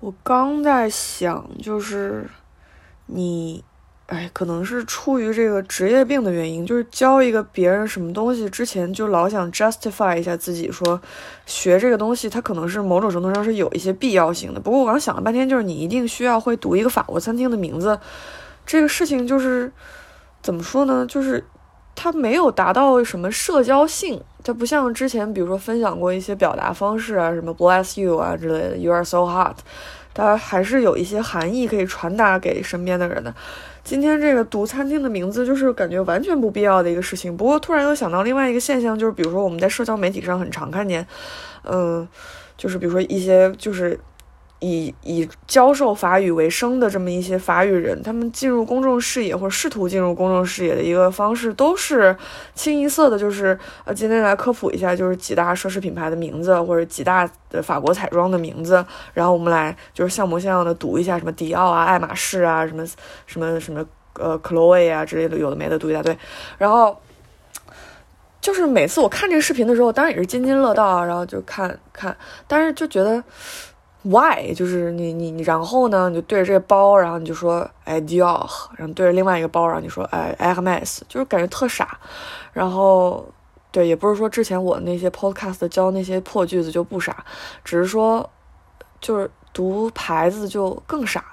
我刚在想，就是你，哎，可能是出于这个职业病的原因，就是教一个别人什么东西之前，就老想 justify 一下自己，说学这个东西，它可能是某种程度上是有一些必要性的。不过我刚想了半天，就是你一定需要会读一个法国餐厅的名字，这个事情就是怎么说呢？就是它没有达到什么社交性。它不像之前，比如说分享过一些表达方式啊，什么 bless you 啊之类的，you are so hot，它还是有一些含义可以传达给身边的人的。今天这个读餐厅的名字，就是感觉完全不必要的一个事情。不过突然又想到另外一个现象，就是比如说我们在社交媒体上很常看见，嗯，就是比如说一些就是。以以教授法语为生的这么一些法语人，他们进入公众视野或者试图进入公众视野的一个方式，都是清一色的，就是呃，今天来科普一下，就是几大奢侈品牌的名字，或者几大的法国彩妆的名字，然后我们来就是像模像样的读一下，什么迪奥啊、爱马仕啊、什么什么什么呃，Chloe 啊之类的，有的没的读一大堆，然后就是每次我看这个视频的时候，当然也是津津乐道啊，然后就看看，但是就觉得。Why？就是你你你，然后呢？你就对着这个包，然后你就说哎 Dior，然后对着另外一个包，然后你说哎 Hermes，就是感觉特傻。然后对，也不是说之前我那些 Podcast 教那些破句子就不傻，只是说就是读牌子就更傻。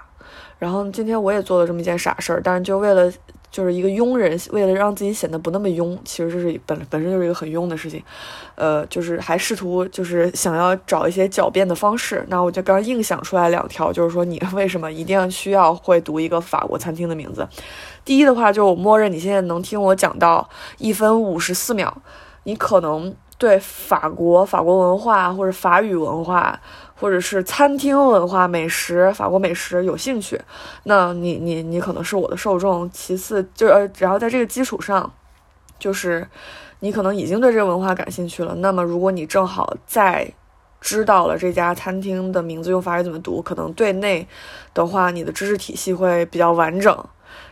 然后今天我也做了这么一件傻事儿，但是就为了。就是一个庸人，为了让自己显得不那么庸，其实这是本本身就是一个很庸的事情，呃，就是还试图就是想要找一些狡辩的方式。那我就刚硬想出来两条，就是说你为什么一定要需要会读一个法国餐厅的名字？第一的话，就我默认你现在能听我讲到一分五十四秒，你可能对法国、法国文化或者法语文化。或者是餐厅文化、美食、法国美食有兴趣，那你你你可能是我的受众。其次，就呃，然后在这个基础上，就是你可能已经对这个文化感兴趣了。那么，如果你正好在知道了这家餐厅的名字用法语怎么读，可能对内的话，你的知识体系会比较完整。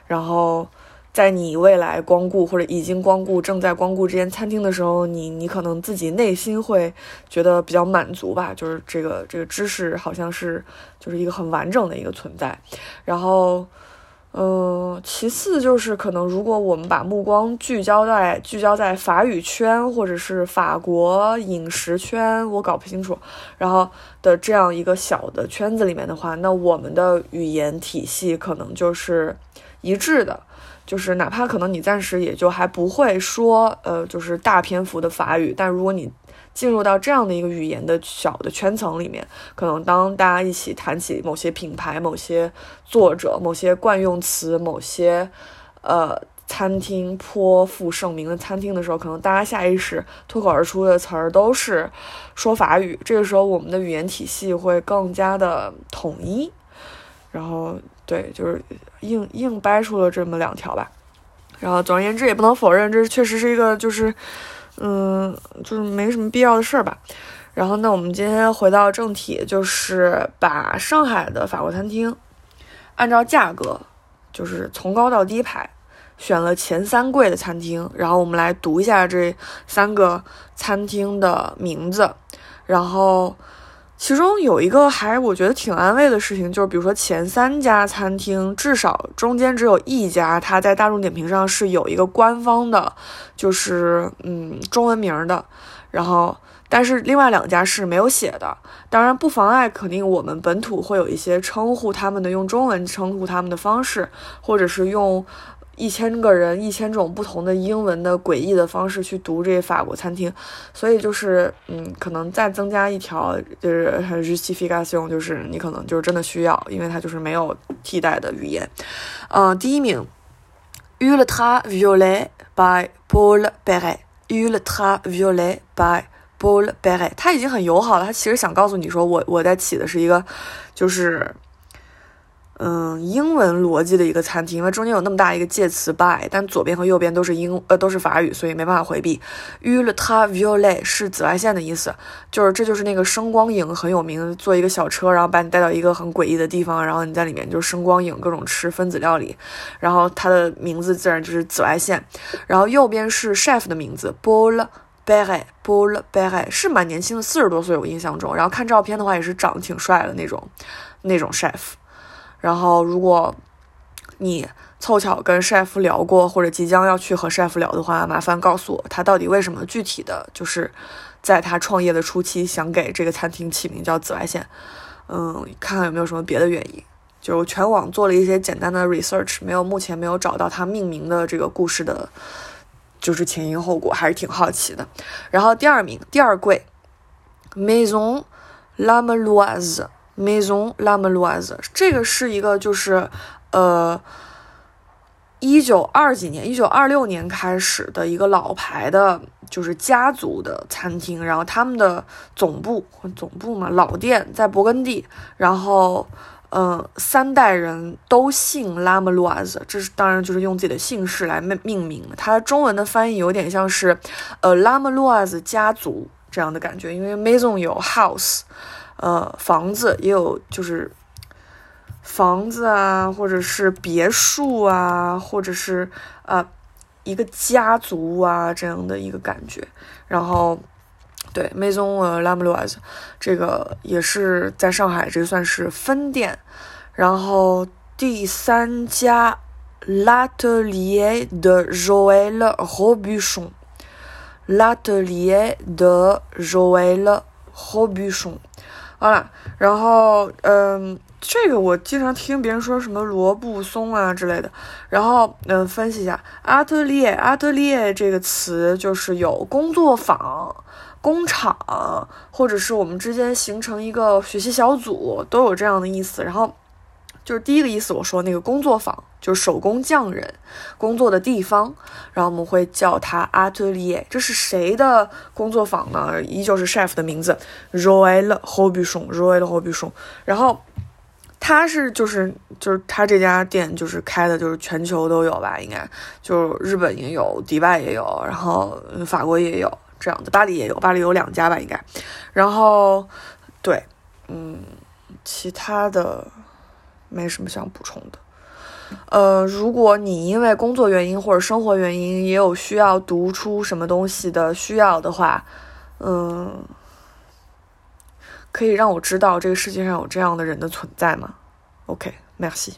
然后。在你未来光顾或者已经光顾、正在光顾这间餐厅的时候，你你可能自己内心会觉得比较满足吧，就是这个这个知识好像是就是一个很完整的一个存在。然后，嗯，其次就是可能如果我们把目光聚焦在聚焦在法语圈或者是法国饮食圈，我搞不清楚，然后的这样一个小的圈子里面的话，那我们的语言体系可能就是一致的。就是哪怕可能你暂时也就还不会说，呃，就是大篇幅的法语，但如果你进入到这样的一个语言的小的圈层里面，可能当大家一起谈起某些品牌、某些作者、某些惯用词、某些呃餐厅颇负盛名的餐厅的时候，可能大家下意识脱口而出的词儿都是说法语。这个时候，我们的语言体系会更加的统一，然后。对，就是硬硬掰出了这么两条吧，然后总而言之，也不能否认，这确实是一个就是，嗯，就是没什么必要的事儿吧。然后，那我们今天回到正题，就是把上海的法国餐厅按照价格，就是从高到低排，选了前三贵的餐厅，然后我们来读一下这三个餐厅的名字，然后。其中有一个还我觉得挺安慰的事情，就是比如说前三家餐厅，至少中间只有一家，它在大众点评上是有一个官方的，就是嗯中文名的，然后但是另外两家是没有写的。当然不妨碍肯定我们本土会有一些称呼他们的用中文称呼他们的方式，或者是用。一千个人，一千种不同的英文的诡异的方式去读这法国餐厅，所以就是，嗯，可能再增加一条就是 justification，就是你可能就是真的需要，因为它就是没有替代的语言。嗯，第一名，Ultra Violet by Paul Beret，Ultra Violet by Paul Beret，他已经很友好了，他其实想告诉你说，我我在起的是一个，就是。嗯，英文逻辑的一个餐厅，因为中间有那么大一个介词 by，但左边和右边都是英呃都是法语，所以没办法回避。Ultraviolet 是紫外线的意思，就是这就是那个声光影很有名，坐一个小车，然后把你带到一个很诡异的地方，然后你在里面就声光影各种吃分子料理，然后它的名字自然就是紫外线。然后右边是 chef 的名字 b o l Berry b o l Berry 是蛮年轻的，四十多岁，我印象中。然后看照片的话，也是长得挺帅的那种，那种 chef。然后如果你凑巧跟 chef 聊过，或者即将要去和 chef 聊的话，麻烦告诉我他到底为什么具体的就是在他创业的初期想给这个餐厅起名叫紫外线。嗯，看看有没有什么别的原因。就全网做了一些简单的 research，没有目前没有找到他命名的这个故事的，就是前因后果，还是挺好奇的。然后第二名，第二贵，Maison Lameloise Maison Lameloise，这个是一个就是呃，一九二几年，一九二六年开始的一个老牌的，就是家族的餐厅。然后他们的总部，总部嘛，老店在勃艮第，然后。嗯，三代人都姓拉姆鲁阿兹，这是当然就是用自己的姓氏来命命名。它中文的翻译有点像是，呃，拉姆鲁阿兹家族这样的感觉。因为 Maison 有 house，呃，房子也有就是房子啊，或者是别墅啊，或者是呃一个家族啊这样的一个感觉。然后。对，Maison l a m b l o i s e 这个也是在上海，这算是分店。然后第三家，L'Atelier de Joël Robuchon，L'Atelier de Joël Robuchon。好了，然后嗯，这个我经常听别人说什么罗布松啊之类的。然后嗯，分析一下阿特列阿特列这个词就是有工作坊。工厂，或者是我们之间形成一个学习小组，都有这样的意思。然后就是第一个意思，我说那个工作坊，就是手工匠人工作的地方，然后我们会叫它 atelier。这是谁的工作坊呢？依旧是 chef 的名字，Roel Hobuchon，Roel Hobuchon。然后他是就是就是他这家店就是开的就是全球都有吧，应该就日本也有，迪拜也有，然后法国也有。这样的巴黎也有，巴黎有两家吧，应该。然后，对，嗯，其他的没什么想补充的。呃，如果你因为工作原因或者生活原因也有需要读出什么东西的需要的话，嗯，可以让我知道这个世界上有这样的人的存在吗？OK，merci。